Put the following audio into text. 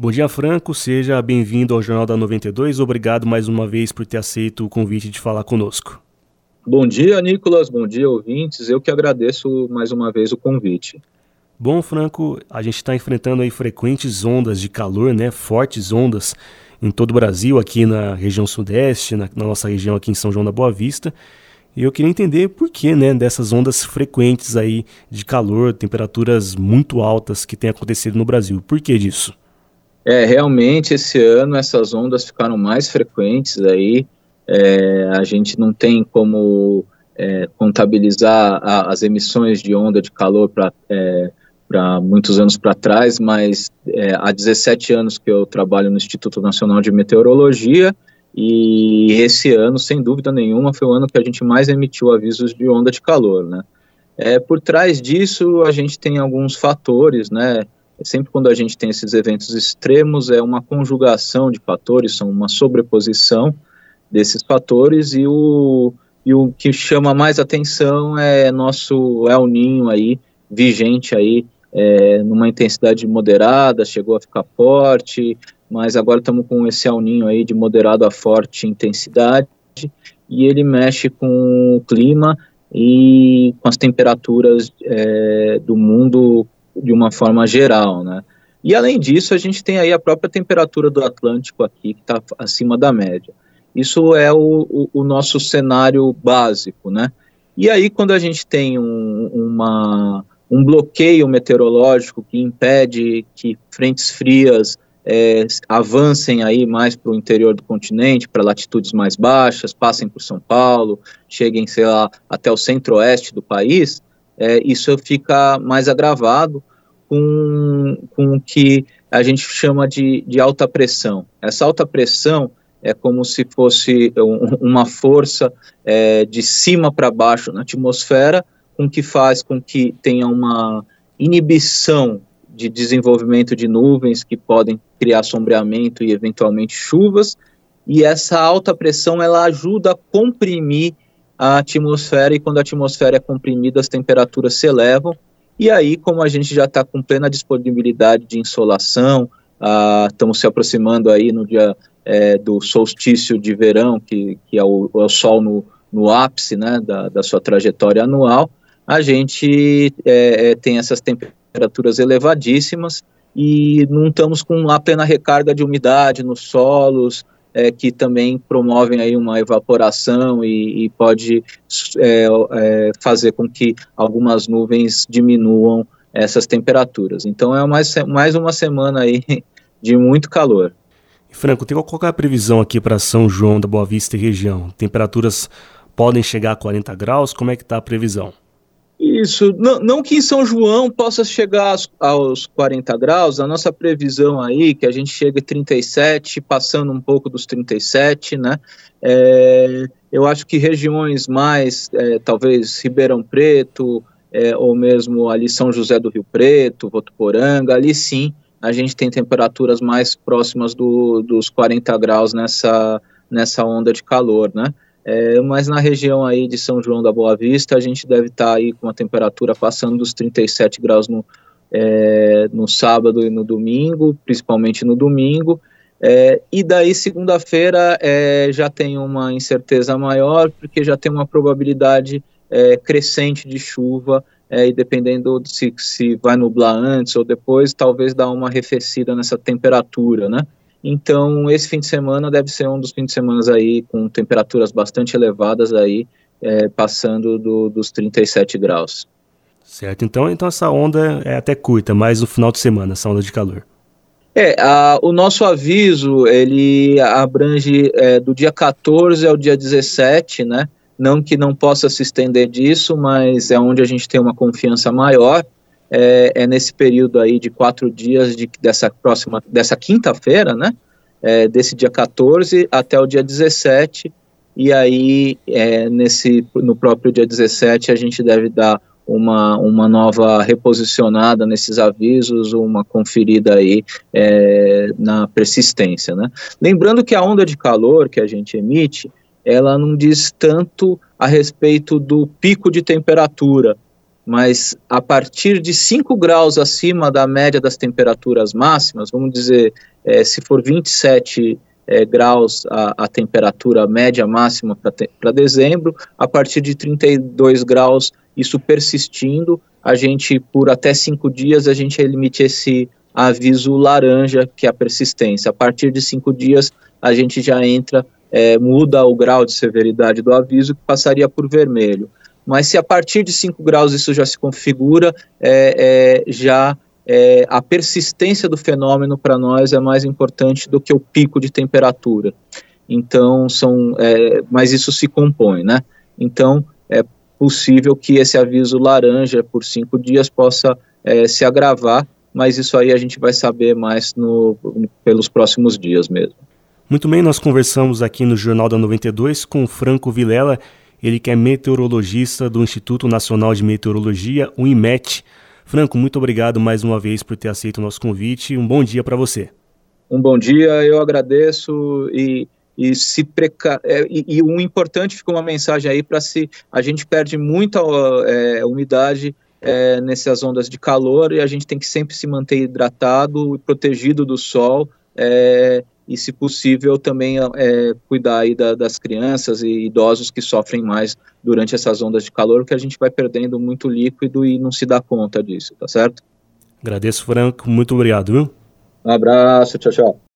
Bom dia, Franco. Seja bem-vindo ao Jornal da 92. Obrigado mais uma vez por ter aceito o convite de falar conosco. Bom dia, Nicolas. Bom dia, ouvintes. Eu que agradeço mais uma vez o convite. Bom, Franco, a gente está enfrentando aí frequentes ondas de calor, né? Fortes ondas em todo o Brasil, aqui na região sudeste, na, na nossa região aqui em São João da Boa Vista. E eu queria entender por que, né, dessas ondas frequentes aí de calor, temperaturas muito altas que tem acontecido no Brasil. Por que disso? É, realmente esse ano essas ondas ficaram mais frequentes aí. É, a gente não tem como é, contabilizar a, as emissões de onda de calor para é, muitos anos para trás, mas é, há 17 anos que eu trabalho no Instituto Nacional de Meteorologia e esse ano, sem dúvida nenhuma, foi o ano que a gente mais emitiu avisos de onda de calor, né? É, por trás disso, a gente tem alguns fatores, né? Sempre quando a gente tem esses eventos extremos, é uma conjugação de fatores, são uma sobreposição desses fatores e o, e o que chama mais atenção é nosso El Ninho aí, vigente aí, é, numa intensidade moderada, chegou a ficar forte, mas agora estamos com esse El Ninho aí de moderado a forte intensidade e ele mexe com o clima e com as temperaturas é, do mundo de uma forma geral, né? E além disso, a gente tem aí a própria temperatura do Atlântico aqui, que está acima da média. Isso é o, o, o, nosso cenário básico, né? E aí, quando a gente tem um, uma, um bloqueio meteorológico que impede que frentes frias é, avancem aí mais para o interior do continente, para latitudes mais baixas, passem por São Paulo, cheguem, sei lá, até o centro-oeste do país, é, isso fica mais agravado com, com o que a gente chama de, de alta pressão. Essa alta pressão é como se fosse um, uma força é, de cima para baixo na atmosfera, com que faz com que tenha uma inibição de desenvolvimento de nuvens que podem criar sombreamento e eventualmente chuvas, e essa alta pressão ela ajuda a comprimir a atmosfera e quando a atmosfera é comprimida as temperaturas se elevam. E aí como a gente já está com plena disponibilidade de insolação, ah, estamos se aproximando aí no dia é, do solstício de verão que, que é, o, é o sol no, no ápice né, da, da sua trajetória anual, a gente é, é tem essas temperaturas elevadíssimas e não estamos com a plena recarga de umidade nos solos, é, que também promovem aí uma evaporação e, e pode é, é, fazer com que algumas nuvens diminuam essas temperaturas. Então é mais, mais uma semana aí de muito calor. Franco, tem qual é a previsão aqui para São João da Boa Vista e região? Temperaturas podem chegar a 40 graus? Como é que está a previsão? Isso, não, não, que em São João possa chegar aos, aos 40 graus, a nossa previsão aí, que a gente chega a 37, passando um pouco dos 37, né? É, eu acho que regiões mais, é, talvez Ribeirão Preto, é, ou mesmo ali São José do Rio Preto, Votuporanga, ali sim, a gente tem temperaturas mais próximas do, dos 40 graus nessa, nessa onda de calor, né? É, mas na região aí de São João da Boa Vista, a gente deve estar tá aí com a temperatura passando dos 37 graus no, é, no sábado e no domingo, principalmente no domingo. É, e daí, segunda-feira, é, já tem uma incerteza maior, porque já tem uma probabilidade é, crescente de chuva, é, e dependendo de se, se vai nublar antes ou depois, talvez dá uma arrefecida nessa temperatura, né? Então, esse fim de semana deve ser um dos fins de semana aí com temperaturas bastante elevadas aí, é, passando do, dos 37 graus. Certo, então, então essa onda é até curta, mais no final de semana, essa onda de calor. É, a, o nosso aviso, ele abrange é, do dia 14 ao dia 17, né? Não que não possa se estender disso, mas é onde a gente tem uma confiança maior é, é nesse período aí de quatro dias de, dessa próxima, dessa quinta-feira, né? É, desse dia 14 até o dia 17, e aí é, nesse, no próprio dia 17 a gente deve dar uma, uma nova reposicionada nesses avisos, uma conferida aí é, na persistência, né? Lembrando que a onda de calor que a gente emite, ela não diz tanto a respeito do pico de temperatura, mas a partir de 5 graus acima da média das temperaturas máximas, vamos dizer, é, se for 27 é, graus a, a, temperatura média máxima para dezembro, a partir de 32 graus, isso persistindo, a gente, por até cinco dias, a gente emite esse aviso laranja, que é a persistência. A partir de cinco dias, a gente já entra, é, muda o grau de severidade do aviso, que passaria por vermelho mas se a partir de 5 graus isso já se configura, é, é já é, a persistência do fenômeno para nós é mais importante do que o pico de temperatura. Então, são, é, mas isso se compõe, né? Então, é possível que esse aviso laranja por cinco dias possa é, se agravar, mas isso aí a gente vai saber mais no, pelos próximos dias mesmo. Muito bem, nós conversamos aqui no Jornal da 92 com Franco Vilela, ele que é meteorologista do Instituto Nacional de Meteorologia, o IMET. Franco, muito obrigado mais uma vez por ter aceito o nosso convite. Um bom dia para você. Um bom dia, eu agradeço e, e se preca... É, e, e um importante fica uma mensagem aí para se a gente perde muita é, umidade é, nessas ondas de calor e a gente tem que sempre se manter hidratado e protegido do sol. É, e, se possível, também é, cuidar aí da, das crianças e idosos que sofrem mais durante essas ondas de calor, que a gente vai perdendo muito líquido e não se dá conta disso, tá certo? Agradeço, Franco. Muito obrigado, viu? Um abraço, tchau, tchau.